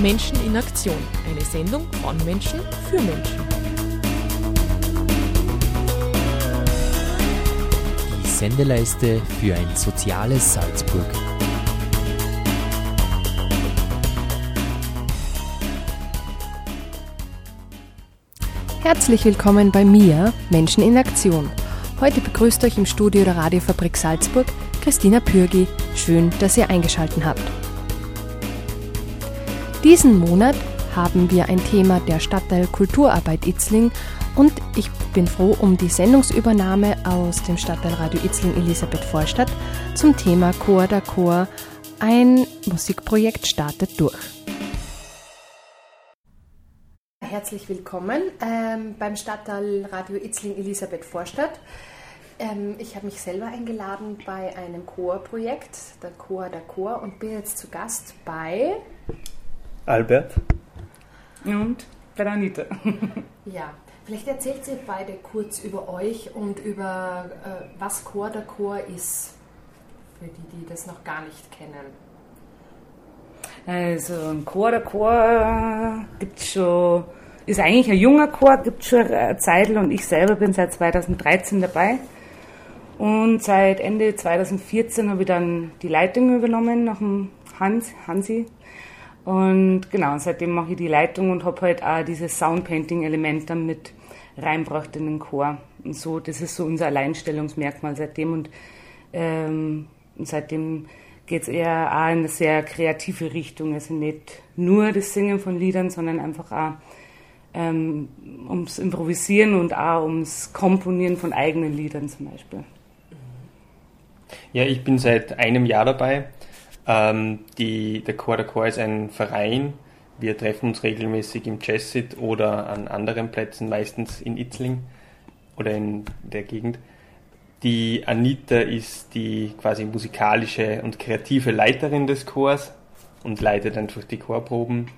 Menschen in Aktion. Eine Sendung von Menschen für Menschen. Die Sendeleiste für ein soziales Salzburg. Herzlich willkommen bei mir, Menschen in Aktion. Heute begrüßt euch im Studio der Radiofabrik Salzburg Christina Pürgi. Schön, dass ihr eingeschaltet habt. Diesen Monat haben wir ein Thema der Stadtteil Kulturarbeit Itzling und ich bin froh um die Sendungsübernahme aus dem Stadtteil Radio Itzling Elisabeth Vorstadt zum Thema Chor der Chor. Ein Musikprojekt startet durch. Herzlich willkommen ähm, beim Stadtteil Radio Itzling Elisabeth Vorstadt. Ähm, ich habe mich selber eingeladen bei einem Chorprojekt, der Chor der Chor, und bin jetzt zu Gast bei Albert. Und bei der Anita. ja, vielleicht erzählt ihr beide kurz über euch und über äh, was Chor der Chor ist, für die, die das noch gar nicht kennen. Also ein Chor der Chor gibt schon, ist eigentlich ein junger Chor, gibt schon eine Zeit und ich selber bin seit 2013 dabei. Und seit Ende 2014 habe ich dann die Leitung übernommen nach dem Hans, Hansi. Und genau, seitdem mache ich die Leitung und habe halt auch dieses Soundpainting-Element dann mit reinbracht in den Chor. Und so, das ist so unser Alleinstellungsmerkmal seitdem. Und, ähm, seitdem geht es eher auch in eine sehr kreative Richtung. Also nicht nur das Singen von Liedern, sondern einfach auch ähm, ums Improvisieren und auch ums Komponieren von eigenen Liedern zum Beispiel. Ja, ich bin seit einem Jahr dabei. Ähm, die, der Chor der Chor ist ein Verein. Wir treffen uns regelmäßig im Jessit oder an anderen Plätzen, meistens in Itzling oder in der Gegend. Die Anita ist die quasi musikalische und kreative Leiterin des Chors und leitet einfach die Chorproben.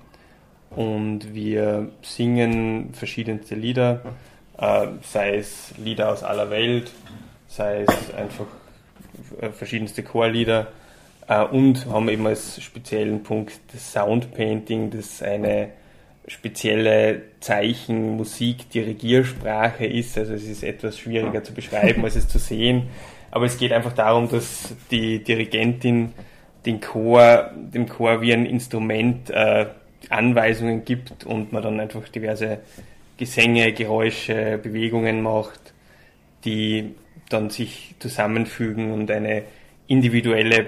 Und wir singen verschiedenste Lieder, äh, sei es Lieder aus aller Welt, sei es einfach äh, verschiedenste Chorlieder und haben eben als speziellen Punkt das Soundpainting, das eine spezielle Zeichen, Musik, Dirigiersprache ist. Also es ist etwas schwieriger zu beschreiben, als es zu sehen. Aber es geht einfach darum, dass die Dirigentin den Chor, dem Chor wie ein Instrument äh, Anweisungen gibt und man dann einfach diverse Gesänge, Geräusche, Bewegungen macht, die dann sich zusammenfügen und eine individuelle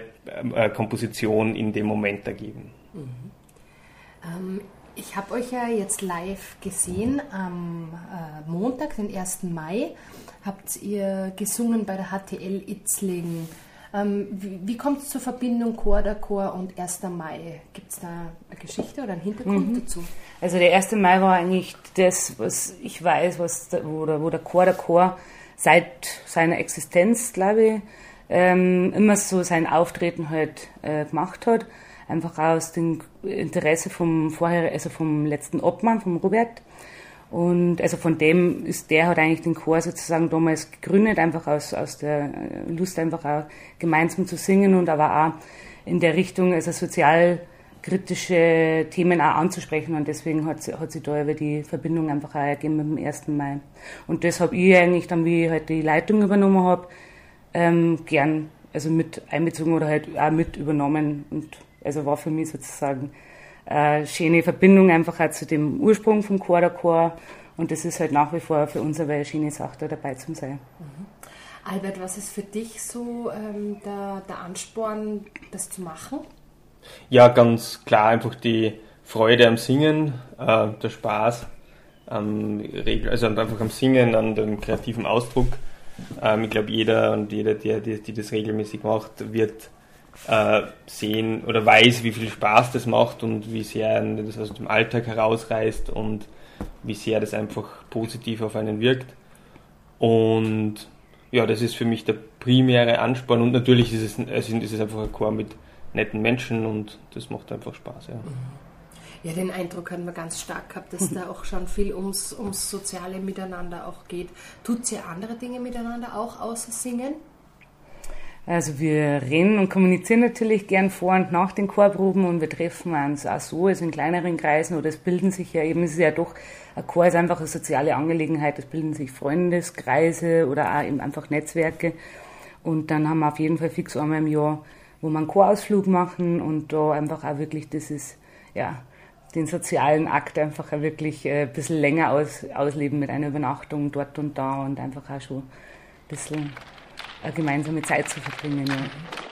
äh, Komposition in dem Moment ergeben. Mhm. Ähm, ich habe euch ja jetzt live gesehen am äh, Montag, den 1. Mai, habt ihr gesungen bei der HTL Itzling. Ähm, wie, wie kommt es zur Verbindung Chor der Chor und 1. Mai? Gibt es da eine Geschichte oder einen Hintergrund mhm. dazu? Also der 1. Mai war eigentlich das, was ich weiß, was der, wo, der, wo der Chor der Chor seit seiner Existenz, glaube ich, ähm, immer so sein Auftreten halt äh, gemacht hat. Einfach aus dem Interesse vom vorher, also vom letzten Obmann, vom Robert. Und also von dem ist der hat eigentlich den Chor sozusagen damals gegründet, einfach aus, aus der Lust einfach auch gemeinsam zu singen und aber auch in der Richtung, also sozialkritische Themen auch anzusprechen und deswegen hat hat sie da über die Verbindung einfach auch ergeben mit dem 1. Mai. Und das habe ich eigentlich dann, wie ich halt die Leitung übernommen habe, ähm, gern also mit einbezogen oder halt auch mit übernommen und also war für mich sozusagen eine schöne Verbindung einfach auch zu dem Ursprung vom Chor der Chor und das ist halt nach wie vor für uns eine schöne Sache, da dabei zu sein. Mhm. Albert, was ist für dich so ähm, der, der Ansporn, das zu machen? Ja, ganz klar einfach die Freude am Singen, äh, der Spaß, ähm, also einfach am Singen, an dem kreativen Ausdruck ähm, ich glaube, jeder und jeder, der, der, die das regelmäßig macht, wird äh, sehen oder weiß, wie viel Spaß das macht und wie sehr das aus dem Alltag herausreißt und wie sehr das einfach positiv auf einen wirkt. Und ja, das ist für mich der primäre Ansporn und natürlich ist es, ist es einfach ein Chor mit netten Menschen und das macht einfach Spaß. Ja. Mhm. Ja, den Eindruck haben wir ganz stark gehabt, dass da auch schon viel ums, ums soziale Miteinander auch geht. Tut ihr andere Dinge miteinander auch außer singen? Also wir reden und kommunizieren natürlich gern vor und nach den Chorproben und wir treffen uns auch so, also in kleineren Kreisen oder es bilden sich ja eben, es ist ja doch, ein Chor ist einfach eine soziale Angelegenheit, es bilden sich Freundeskreise oder auch eben einfach Netzwerke und dann haben wir auf jeden Fall fix einmal im Jahr, wo wir einen Chorausflug machen und da einfach auch wirklich dieses, ja, den sozialen Akt einfach auch wirklich äh, ein bisschen länger aus, ausleben mit einer Übernachtung dort und da und einfach auch schon ein bisschen eine gemeinsame Zeit zu verbringen. Ja.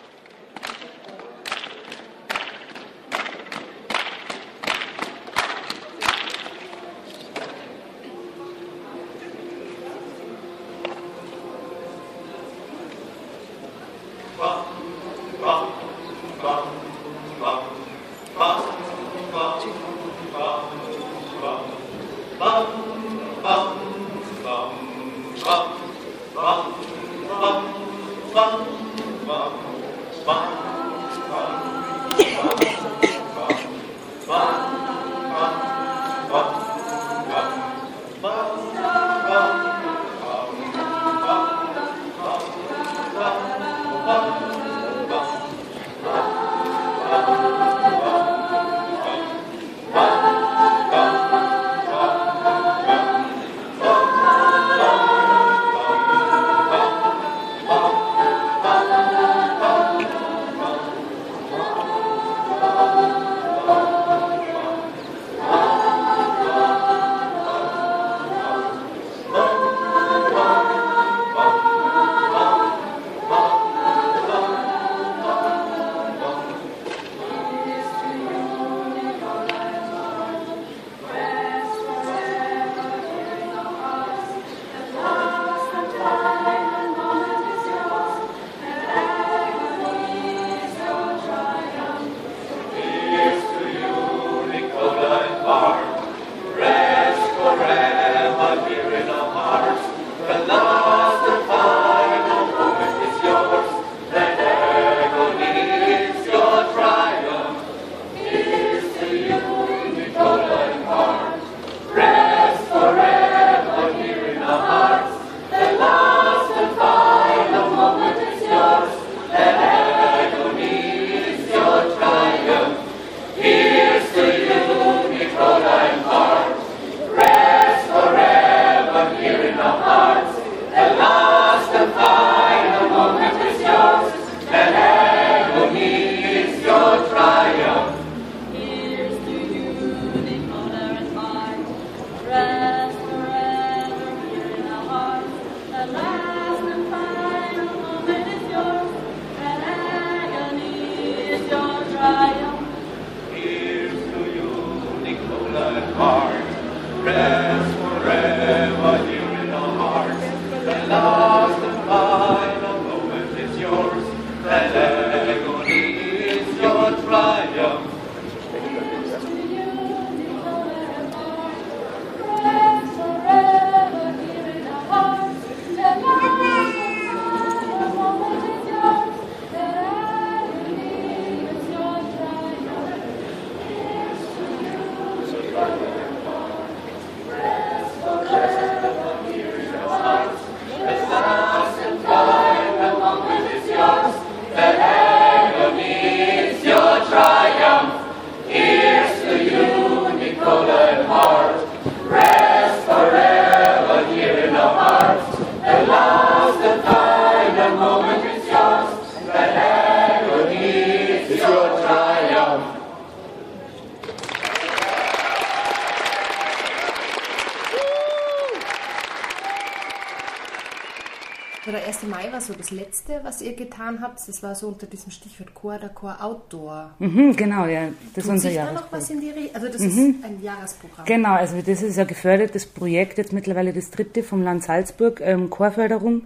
Habt, das war so unter diesem Stichwort Chor, der Chor Outdoor. Mhm, genau, ja. Das ist unser Jahresprogramm. noch was in die Re Also das mhm. ist ein Jahresprogramm. Genau, also das ist ein gefördertes Projekt, jetzt mittlerweile das dritte vom Land Salzburg, ähm, Chorförderung.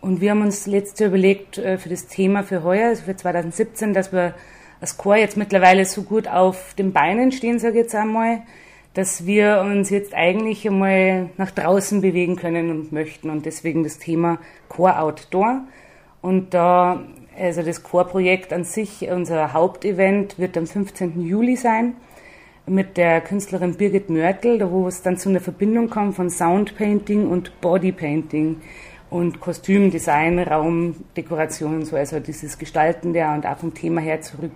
Und wir haben uns letztes Jahr überlegt äh, für das Thema für heuer, also für 2017, dass wir als Chor jetzt mittlerweile so gut auf den Beinen stehen, sage ich jetzt einmal, dass wir uns jetzt eigentlich einmal nach draußen bewegen können und möchten. Und deswegen das Thema Chor Outdoor. Und da, also das Chorprojekt an sich, unser Hauptevent wird am 15. Juli sein mit der Künstlerin Birgit Mörtel, wo es dann zu einer Verbindung kommt von Soundpainting und Bodypainting. und Kostüm, Design, Raum, Dekoration, so also dieses Gestalten der und auch vom Thema her zurück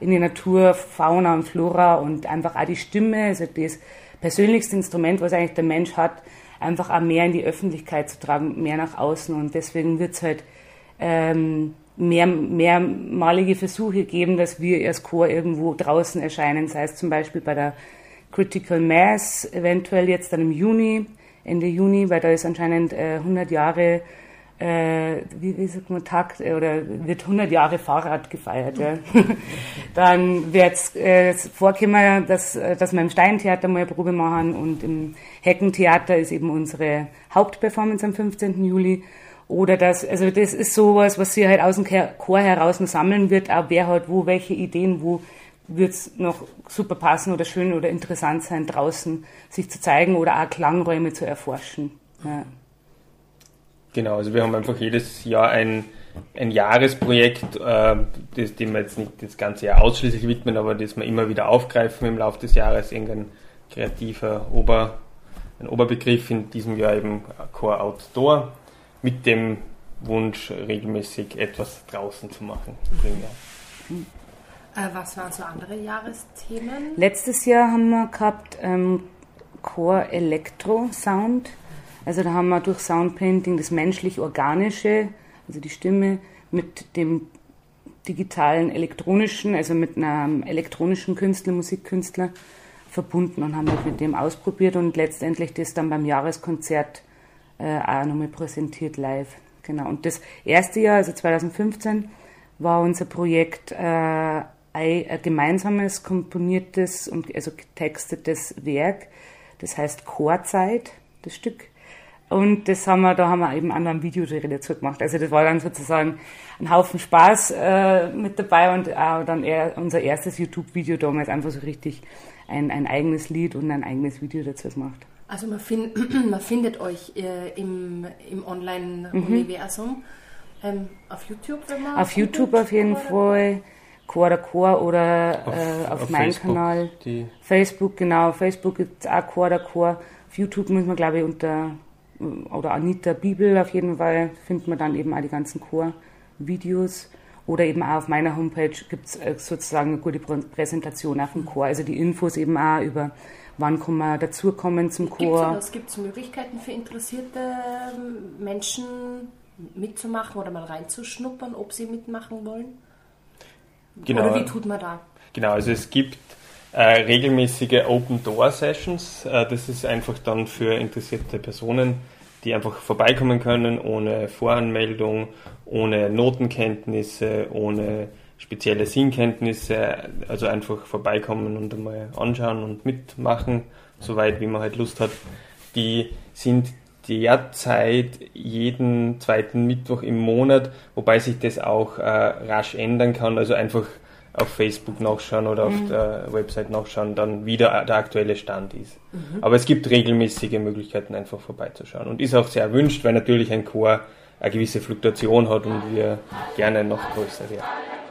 in die Natur, Fauna und Flora und einfach auch die Stimme, also das persönlichste Instrument, was eigentlich der Mensch hat, einfach auch mehr in die Öffentlichkeit zu tragen, mehr nach außen und deswegen wird es halt ähm, mehr, mehrmalige Versuche geben, dass wir als Chor irgendwo draußen erscheinen, sei es zum Beispiel bei der Critical Mass, eventuell jetzt dann im Juni, Ende Juni, weil da ist anscheinend äh, 100 Jahre, äh, wie, wie sagt man, Tag, äh, oder wird 100 Jahre Fahrrad gefeiert. Ja. dann wird es äh, vorkommen, dass, äh, dass wir im Steintheater mal eine Probe machen und im Heckentheater ist eben unsere Hauptperformance am 15. Juli. Oder das, also das ist sowas, was sie halt aus dem Chor heraus sammeln wird, auch wer hat wo, welche Ideen, wo wird es noch super passen oder schön oder interessant sein, draußen sich zu zeigen oder auch Klangräume zu erforschen. Ja. Genau, also wir haben einfach jedes Jahr ein, ein Jahresprojekt, äh, das, dem wir jetzt nicht das ganze Jahr ausschließlich widmen, aber das wir immer wieder aufgreifen im Laufe des Jahres, irgendein kreativer Ober, ein Oberbegriff, in diesem Jahr eben Core Outdoor, mit dem Wunsch, regelmäßig etwas draußen zu machen. Mhm. Äh, was waren so andere Jahresthemen? Letztes Jahr haben wir gehabt ähm, Core Electro Sound. Also da haben wir durch Soundpainting das menschlich-organische, also die Stimme, mit dem digitalen elektronischen, also mit einem elektronischen Künstler, Musikkünstler verbunden und haben halt mit dem ausprobiert und letztendlich das dann beim Jahreskonzert äh, auch nochmal präsentiert live. Genau. Und das erste Jahr, also 2015, war unser Projekt äh, ein, ein gemeinsames komponiertes und also getextetes Werk. Das heißt Chorzeit, das Stück. Und das haben wir, da haben wir eben auch noch ein Video dazu gemacht. Also das war dann sozusagen ein Haufen Spaß äh, mit dabei und auch dann unser erstes YouTube-Video damals einfach so richtig ein, ein eigenes Lied und ein eigenes Video dazu gemacht. Also man, find, man findet euch äh, im, im Online-Universum. Mhm. Ähm, auf YouTube, wenn man. Auf YouTube auf jeden Fall. Chor der Chor oder auf, äh, auf, auf meinem Kanal. Facebook, genau. Facebook gibt es auch Chor der Chor. Auf YouTube muss man, glaube ich, unter oder Anita Bibel auf jeden Fall findet man dann eben auch die ganzen Chor-Videos. Oder eben auch auf meiner Homepage gibt es äh, sozusagen eine gute Präsentation auf dem Chor. Also die Infos eben auch über wann kann man dazukommen zum Chor. Gibt es Möglichkeiten für interessierte ähm, Menschen mitzumachen oder mal reinzuschnuppern, ob sie mitmachen wollen? Genau. Oder wie tut man da? Genau, also es gibt äh, regelmäßige Open Door Sessions. Äh, das ist einfach dann für interessierte Personen, die einfach vorbeikommen können, ohne Voranmeldung, ohne Notenkenntnisse, ohne spezielle Singkenntnisse, also einfach vorbeikommen und einmal anschauen und mitmachen, soweit wie man halt Lust hat. Die sind derzeit jeden zweiten Mittwoch im Monat, wobei sich das auch äh, rasch ändern kann. Also einfach auf Facebook nachschauen oder auf mhm. der Website nachschauen, dann wieder der aktuelle Stand ist. Mhm. Aber es gibt regelmäßige Möglichkeiten, einfach vorbeizuschauen. Und ist auch sehr erwünscht, weil natürlich ein Chor eine gewisse Fluktuation hat und wir gerne noch größer werden.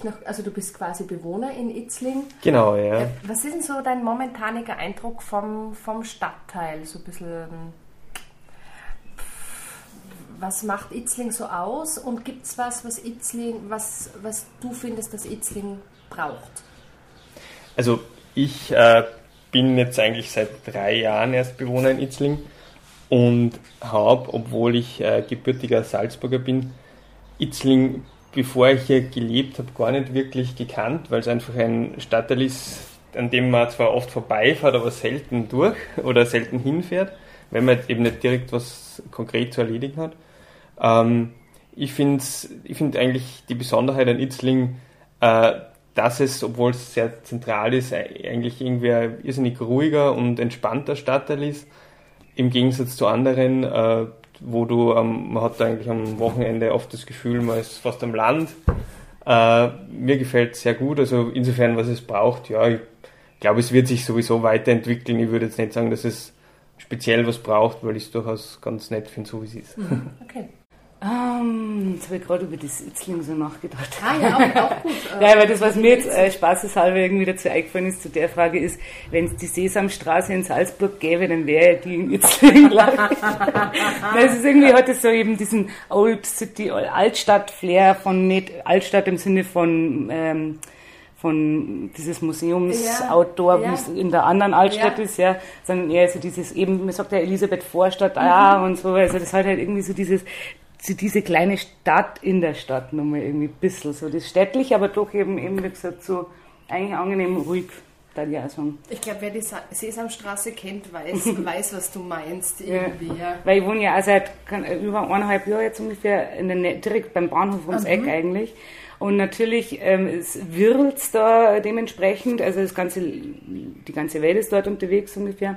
Dich noch, also du bist quasi Bewohner in Itzling. Genau, ja. Äh, was ist denn so dein momentaniger Eindruck vom, vom Stadtteil? So ein bisschen, was macht Itzling so aus und gibt es was, was Itzling, was, was du findest, dass Itzling braucht? Also ich äh, bin jetzt eigentlich seit drei Jahren erst Bewohner in Itzling und habe, obwohl ich äh, gebürtiger Salzburger bin, Itzling, bevor ich hier gelebt habe, gar nicht wirklich gekannt, weil es einfach ein Stadtteil ist, an dem man zwar oft vorbeifährt, aber selten durch oder selten hinfährt, wenn man eben nicht direkt was konkret zu erledigen hat. Ähm, ich finde ich find eigentlich die Besonderheit an Itzling, äh, dass es, obwohl es sehr zentral ist, eigentlich irgendwie ein irrsinnig ruhiger und entspannter Stadtteil ist im Gegensatz zu anderen, äh, wo du, ähm, man hat eigentlich am Wochenende oft das Gefühl, man ist fast am Land. Äh, mir gefällt es sehr gut, also insofern, was es braucht, ja, ich glaube, es wird sich sowieso weiterentwickeln. Ich würde jetzt nicht sagen, dass es speziell was braucht, weil ich es durchaus ganz nett finde, so wie es ist. Mhm. Okay. Ähm, jetzt habe ich gerade über das Itzling so nachgedacht. Ah ja, auch, auch gut. ja, weil das, was mir jetzt äh, spaßeshalber irgendwie dazu eingefallen ist, zu der Frage ist, wenn es die Sesamstraße in Salzburg gäbe, dann wäre die in Itzling, Das ist irgendwie, hat es so eben diesen Old City, Altstadt-Flair von, nicht Altstadt im Sinne von, ähm, von dieses Museums-Outdoor, Ja, wie es in der anderen Altstadt Ja. ist, ja, sondern eher so dieses eben, man sagt ja Elisabeth Vorstadt, ah, und so, also das hat halt irgendwie so dieses, diese kleine Stadt in der Stadt nochmal irgendwie ein bisschen, so das städtlich, aber doch eben, eben wie gesagt, so eigentlich angenehm ruhig, da ich. Ich glaube, wer die Sa Sesamstraße kennt, weiß, weiß, was du meinst. Irgendwie, ja. Weil ich wohne ja auch seit über eineinhalb Jahren jetzt ungefähr in der direkt beim Bahnhof ums Eck eigentlich. Und natürlich ähm, es wirbelt's da dementsprechend, also das ganze, die ganze Welt ist dort unterwegs ungefähr.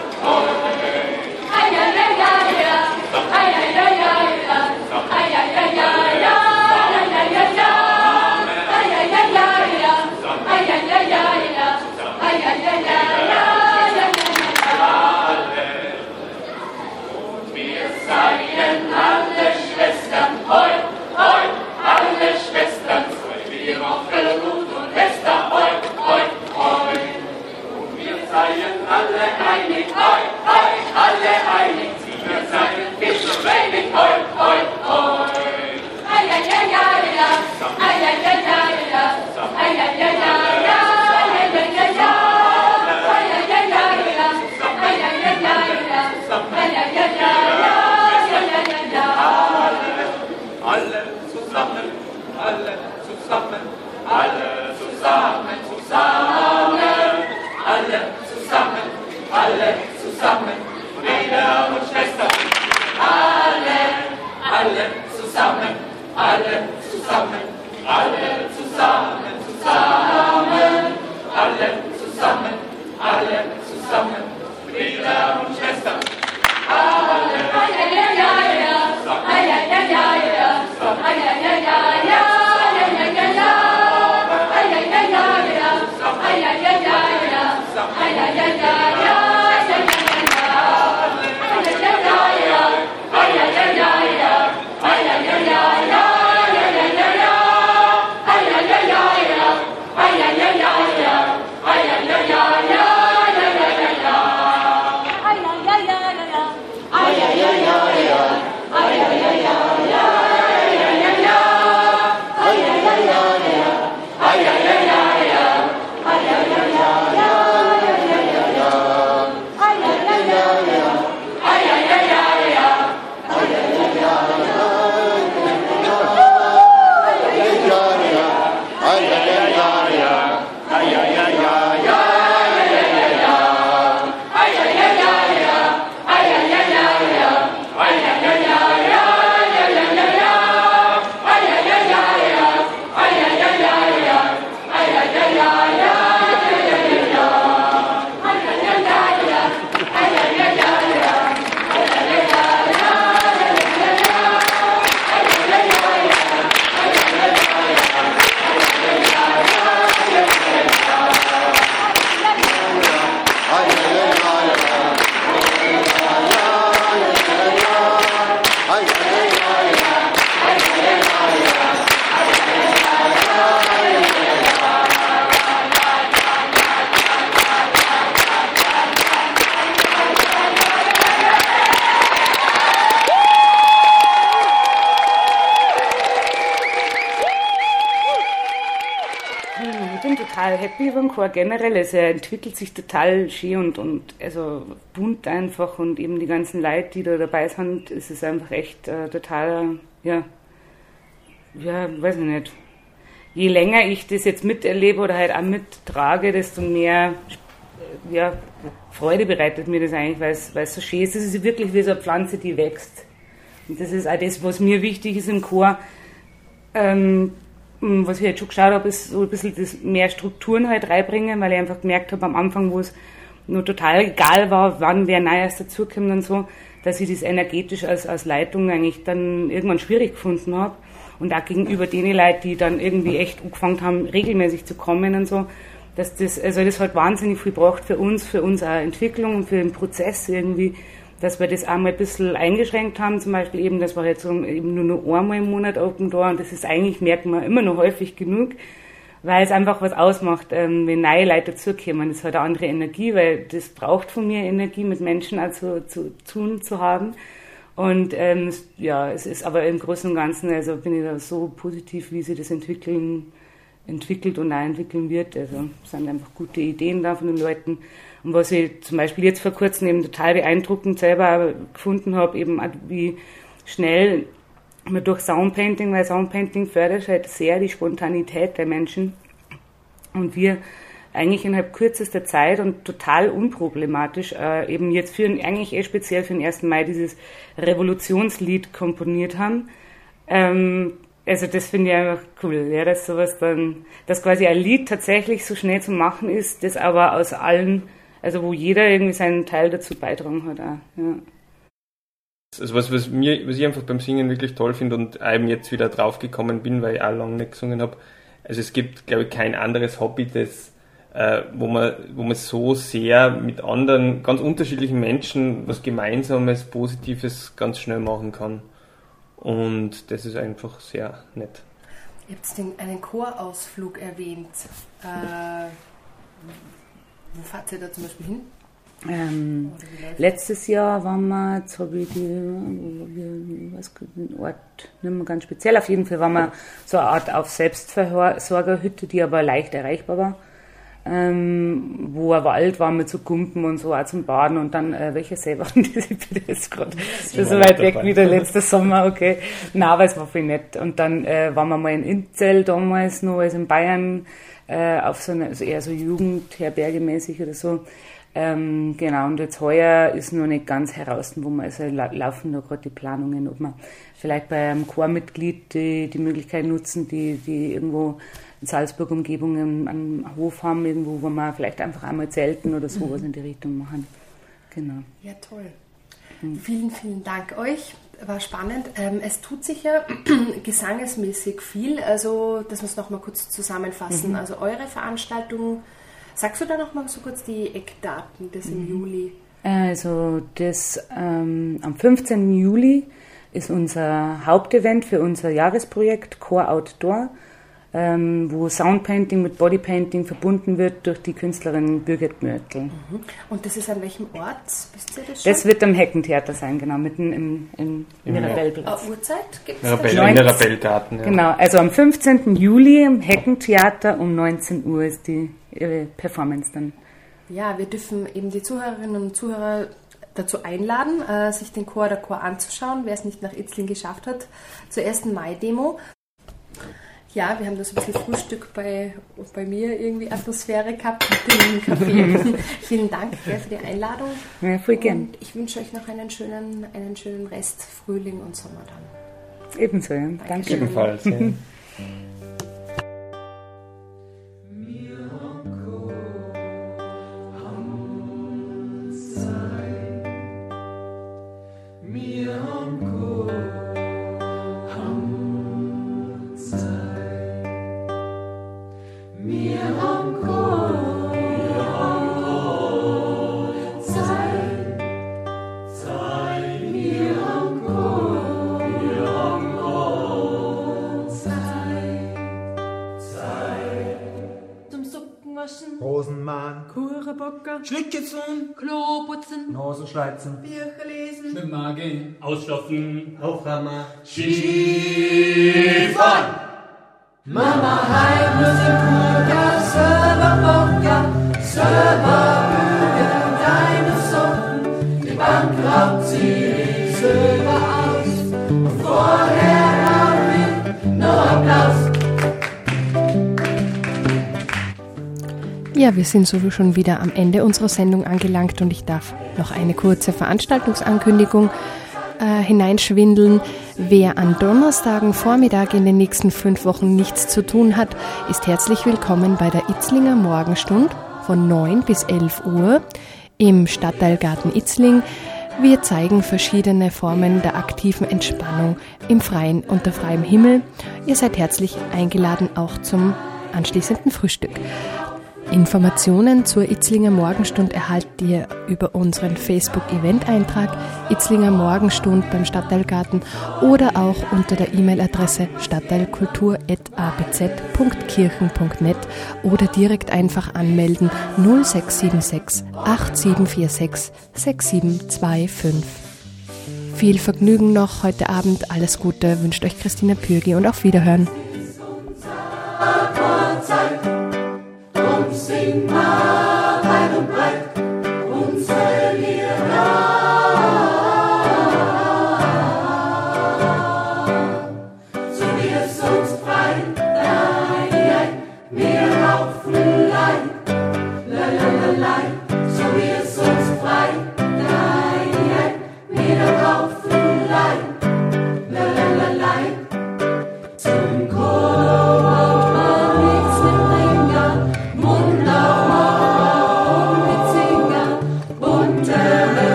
alle zusammen, happy über den Chor generell. Also er entwickelt sich total schön und, und also bunt einfach und eben die ganzen Leute, die da dabei sind, es ist einfach echt äh, total, ja, ja, weiß ich nicht. Je länger ich das jetzt miterlebe oder halt auch mittrage, desto mehr ja, Freude bereitet mir das eigentlich, weil es, weil es so schön ist. Es ist wirklich wie so eine Pflanze, die wächst. Und das ist auch das, was mir wichtig ist im Chor. Ähm, was ich jetzt schon geschaut habe, ist so ein bisschen das mehr Strukturen halt reinbringen, weil ich einfach gemerkt habe am Anfang, wo es nur total egal war, wann wer Neues dazukommt und so, dass ich das energetisch als, als Leitung eigentlich dann irgendwann schwierig gefunden habe. Und auch gegenüber den Leuten, die dann irgendwie echt angefangen haben, regelmäßig zu kommen und so, dass das, also das hat wahnsinnig viel gebracht für uns, für unsere Entwicklung und für den Prozess irgendwie, dass wir das einmal ein bisschen eingeschränkt haben, zum Beispiel eben, dass wir jetzt eben nur noch einmal im Monat Open Door und das ist eigentlich, merkt man, immer noch häufig genug, weil es einfach was ausmacht, ähm, wenn neue Leute dazukommen. Das hat eine andere Energie, weil das braucht von mir Energie, mit Menschen also zu tun zu haben. Und ähm, ja, es ist aber im Großen und Ganzen, also bin ich da so positiv, wie sie das entwickeln, entwickelt und auch entwickeln wird. Also es sind einfach gute Ideen da von den Leuten. Und was ich zum Beispiel jetzt vor kurzem eben total beeindruckend selber gefunden habe, eben wie schnell man durch Soundpainting, weil Soundpainting fördert halt sehr die Spontanität der Menschen. Und wir eigentlich innerhalb kürzester Zeit und total unproblematisch äh, eben jetzt für eigentlich eher speziell für den 1. Mai dieses Revolutionslied komponiert haben. Ähm, also das finde ich einfach cool, ja, dass sowas dann, dass quasi ein Lied tatsächlich so schnell zu machen ist, das aber aus allen, also wo jeder irgendwie seinen Teil dazu beitragen hat. Auch, ja. Also was, was, mir, was ich einfach beim Singen wirklich toll finde und eben jetzt wieder draufgekommen bin, weil ich auch lange nicht gesungen habe, also es gibt, glaube ich, kein anderes Hobby, das, äh, wo, man, wo man so sehr mit anderen, ganz unterschiedlichen Menschen was Gemeinsames, Positives ganz schnell machen kann. Und das ist einfach sehr nett. Ihr habt den, einen Chorausflug erwähnt. Äh, wo fahrt ihr da zum Beispiel hin? Ähm, letztes Jahr waren wir, jetzt habe ich den Ort nicht mehr ganz speziell, auf jeden Fall waren wir so eine Art auf Selbstversorgerhütte, die aber leicht erreichbar war ähm, wo ein Wald war mit so Gumpen und so auch zum Baden und dann, äh, welche See waren das? Ich bin jetzt gerade schon so weit weg wie der letzte Sommer, okay. Nein, aber es war viel nett. Und dann äh, waren wir mal in Inzell damals noch, also in Bayern, äh, auf so eine, also eher so Jugendherbergemäßig oder so. Ähm, genau, und jetzt heuer ist noch nicht ganz heraus, wo man, also laufen da gerade die Planungen, ob man vielleicht bei einem Chormitglied die, die Möglichkeit nutzen, die, die irgendwo in Salzburg Umgebung einen, Hof haben, irgendwo, wo man vielleicht einfach einmal zelten oder sowas mhm. in die Richtung machen. Genau. Ja, toll. Mhm. Vielen, vielen Dank euch. War spannend. Ähm, es tut sich ja gesangesmäßig viel, also dass wir es nochmal kurz zusammenfassen. Mhm. Also eure Veranstaltung, sagst du da nochmal so kurz die Eckdaten des im mhm. Juli? Also das ähm, am 15. Juli ist unser Hauptevent für unser Jahresprojekt Core Outdoor ähm, wo Soundpainting mit Bodypainting verbunden wird durch die Künstlerin Birgit Mörtel. Mhm. Und das ist an welchem Ort? Wisst ihr das schon? Das wird am Heckentheater sein, genau, mitten im, im Mirabellplatz. Uh, Uhrzeit gibt es Mirabell, Im Mirabellgarten, ja. Genau, also am 15. Juli im Heckentheater um 19 Uhr ist die ihre Performance dann. Ja, wir dürfen eben die Zuhörerinnen und Zuhörer dazu einladen, äh, sich den Chor der Chor anzuschauen, wer es nicht nach Itzling geschafft hat, zur ersten Mai-Demo. Ja, wir haben da so ein bisschen Frühstück bei, bei mir irgendwie Atmosphäre gehabt mit dem Kaffee. Vielen Dank für die Einladung. Ja, voll gern. Und ich wünsche euch noch einen schönen, einen schönen Rest Frühling und Sommer dann. Ebenso, ja. Danke. Ebenfalls. Ja. Schminken, Schlickkissen, Klo putzen, Nosen Nasenschleizen, Bücher lesen, Schwimmmagen, Ausschlafen, Aufhammer, Schiefern! Mama heim muss im Kuga, selber Boga, selber bügeln deine Socken, die Bank raubt sie selber aus. Und vorher Armin, noch Applaus. Ja, wir sind so schon wieder am Ende unserer Sendung angelangt und ich darf noch eine kurze Veranstaltungsankündigung äh, hineinschwindeln. Wer an Donnerstagen Vormittag in den nächsten fünf Wochen nichts zu tun hat, ist herzlich willkommen bei der Itzlinger Morgenstund von 9 bis 11 Uhr im Stadtteilgarten Itzling. Wir zeigen verschiedene Formen der aktiven Entspannung im Freien unter freiem Himmel. Ihr seid herzlich eingeladen auch zum anschließenden Frühstück. Informationen zur Itzlinger Morgenstund erhaltet ihr über unseren Facebook-Event-Eintrag Itzlinger Morgenstund beim Stadtteilgarten oder auch unter der E-Mail-Adresse stadtteilkultur.abz.kirchen.net oder direkt einfach anmelden 0676 8746 6725. Viel Vergnügen noch heute Abend, alles Gute wünscht euch Christina Pürgi und auf Wiederhören. sing my